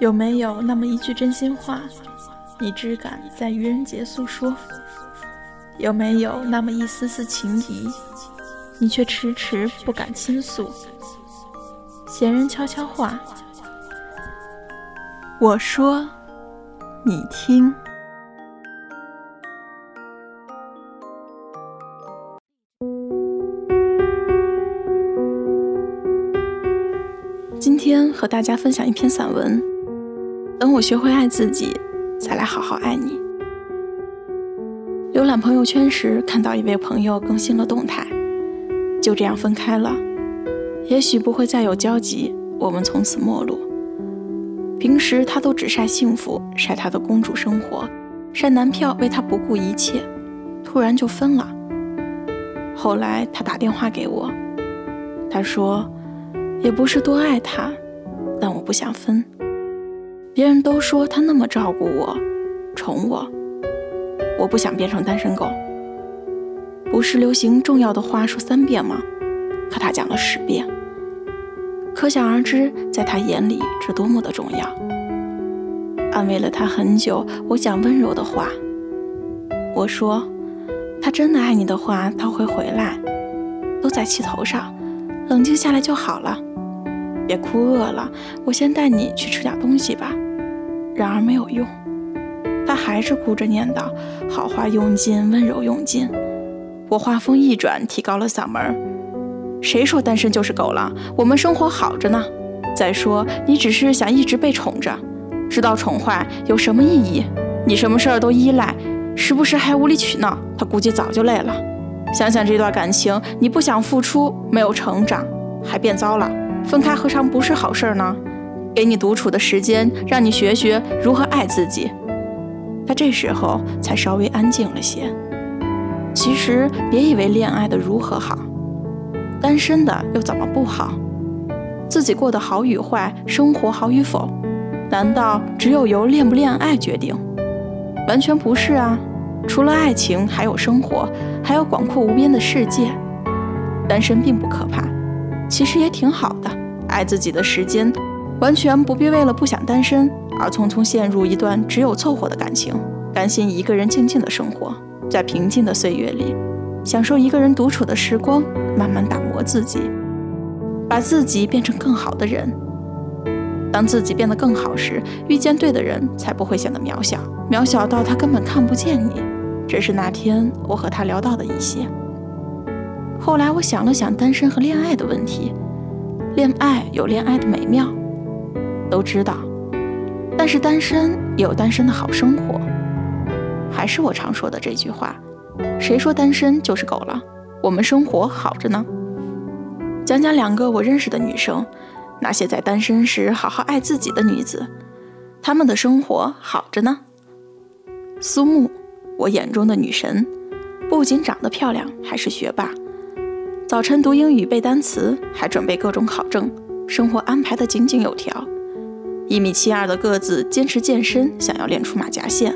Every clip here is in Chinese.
有没有那么一句真心话，你只敢在愚人节诉说？有没有那么一丝丝情谊，你却迟迟不敢倾诉？闲人悄悄话，我说，你听。今天和大家分享一篇散文。等我学会爱自己，再来好好爱你。浏览朋友圈时，看到一位朋友更新了动态，就这样分开了。也许不会再有交集，我们从此陌路。平时他都只晒幸福，晒他的公主生活，晒男票为他不顾一切，突然就分了。后来他打电话给我，他说，也不是多爱他，但我不想分。别人都说他那么照顾我，宠我，我不想变成单身狗。不是流行重要的话说三遍吗？可他讲了十遍，可想而知，在他眼里这多么的重要。安慰了他很久，我讲温柔的话。我说，他真的爱你的话，他会回来。都在气头上，冷静下来就好了。别哭，饿了，我先带你去吃点东西吧。然而没有用，他还是哭着念叨：“好话用尽，温柔用尽。”我话锋一转，提高了嗓门：“谁说单身就是狗了？我们生活好着呢。再说，你只是想一直被宠着，知道宠坏有什么意义？你什么事儿都依赖，时不时还无理取闹，他估计早就累了。想想这段感情，你不想付出，没有成长，还变糟了。”分开何尝不是好事呢？给你独处的时间，让你学学如何爱自己。他这时候才稍微安静了些。其实别以为恋爱的如何好，单身的又怎么不好？自己过得好与坏，生活好与否，难道只有由恋不恋爱决定？完全不是啊！除了爱情，还有生活，还有广阔无边的世界。单身并不可怕。其实也挺好的，爱自己的时间，完全不必为了不想单身而匆匆陷入一段只有凑合的感情。甘心一个人静静的生活，在平静的岁月里，享受一个人独处的时光，慢慢打磨自己，把自己变成更好的人。当自己变得更好时，遇见对的人才不会显得渺小，渺小到他根本看不见你。这是那天我和他聊到的一些。后来我想了想单身和恋爱的问题，恋爱有恋爱的美妙，都知道，但是单身也有单身的好生活。还是我常说的这句话：谁说单身就是狗了？我们生活好着呢。讲讲两个我认识的女生，那些在单身时好好爱自己的女子，她们的生活好着呢。苏木，我眼中的女神，不仅长得漂亮，还是学霸。早晨读英语背单词，还准备各种考证，生活安排的井井有条。一米七二的个子，坚持健身，想要练出马甲线。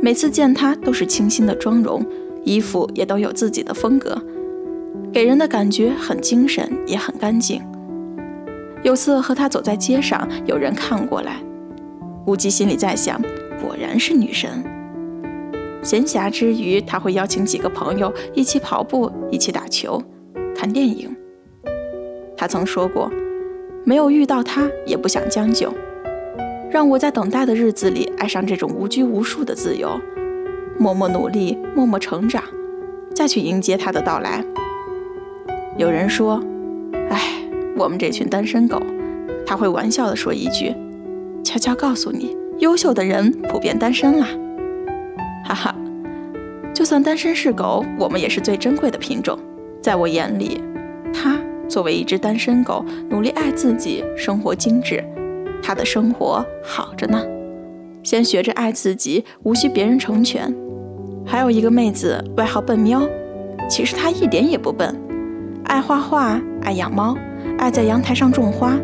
每次见他都是清新的妆容，衣服也都有自己的风格，给人的感觉很精神，也很干净。有次和他走在街上，有人看过来，无忌心里在想，果然是女神。闲暇之余，他会邀请几个朋友一起跑步，一起打球。看电影，他曾说过，没有遇到他也不想将就，让我在等待的日子里爱上这种无拘无束的自由，默默努力，默默成长，再去迎接他的到来。有人说，哎，我们这群单身狗，他会玩笑地说一句，悄悄告诉你，优秀的人普遍单身啦，哈哈，就算单身是狗，我们也是最珍贵的品种。在我眼里，他作为一只单身狗，努力爱自己，生活精致，他的生活好着呢。先学着爱自己，无需别人成全。还有一个妹子，外号笨喵，其实她一点也不笨，爱画画，爱养猫，爱在阳台上种花，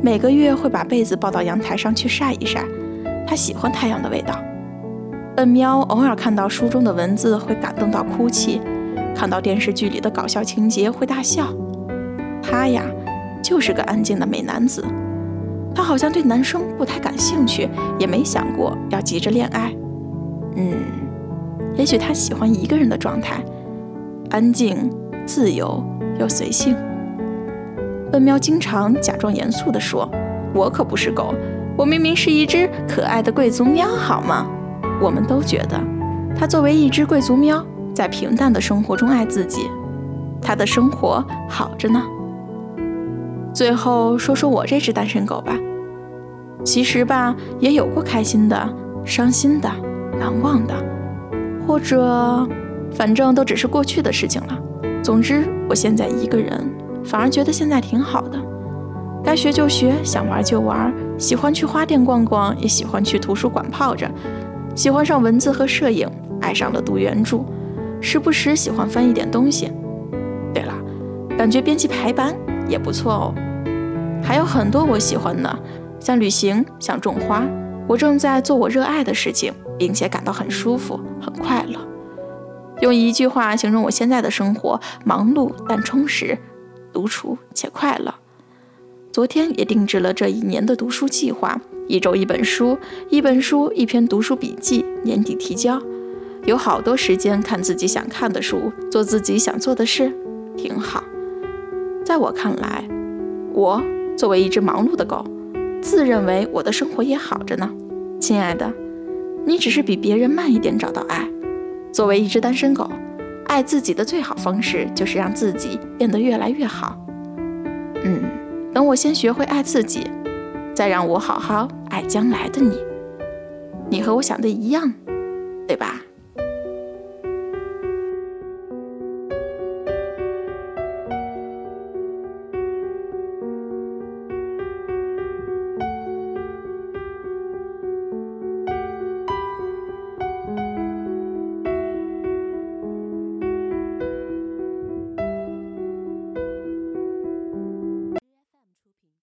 每个月会把被子抱到阳台上去晒一晒。她喜欢太阳的味道。笨喵偶尔看到书中的文字，会感动到哭泣。看到电视剧里的搞笑情节会大笑，他呀就是个安静的美男子。他好像对男生不太感兴趣，也没想过要急着恋爱。嗯，也许他喜欢一个人的状态，安静、自由又随性。笨喵经常假装严肃地说：“我可不是狗，我明明是一只可爱的贵族喵，好吗？”我们都觉得，他作为一只贵族喵，在平淡的生活中爱自己，他的生活好着呢。最后说说我这只单身狗吧，其实吧，也有过开心的、伤心的、难忘的，或者，反正都只是过去的事情了。总之，我现在一个人，反而觉得现在挺好的。该学就学，想玩就玩，喜欢去花店逛逛，也喜欢去图书馆泡着，喜欢上文字和摄影，爱上了读原著，时不时喜欢翻一点东西。对了，感觉编辑排版。也不错哦，还有很多我喜欢的，像旅行，像种花。我正在做我热爱的事情，并且感到很舒服、很快乐。用一句话形容我现在的生活：忙碌但充实，独处且快乐。昨天也定制了这一年的读书计划：一周一本书，一本书一篇读书笔记，年底提交。有好多时间看自己想看的书，做自己想做的事，挺好。在我看来，我作为一只忙碌的狗，自认为我的生活也好着呢。亲爱的，你只是比别人慢一点找到爱。作为一只单身狗，爱自己的最好方式就是让自己变得越来越好。嗯，等我先学会爱自己，再让我好好爱将来的你。你和我想的一样，对吧？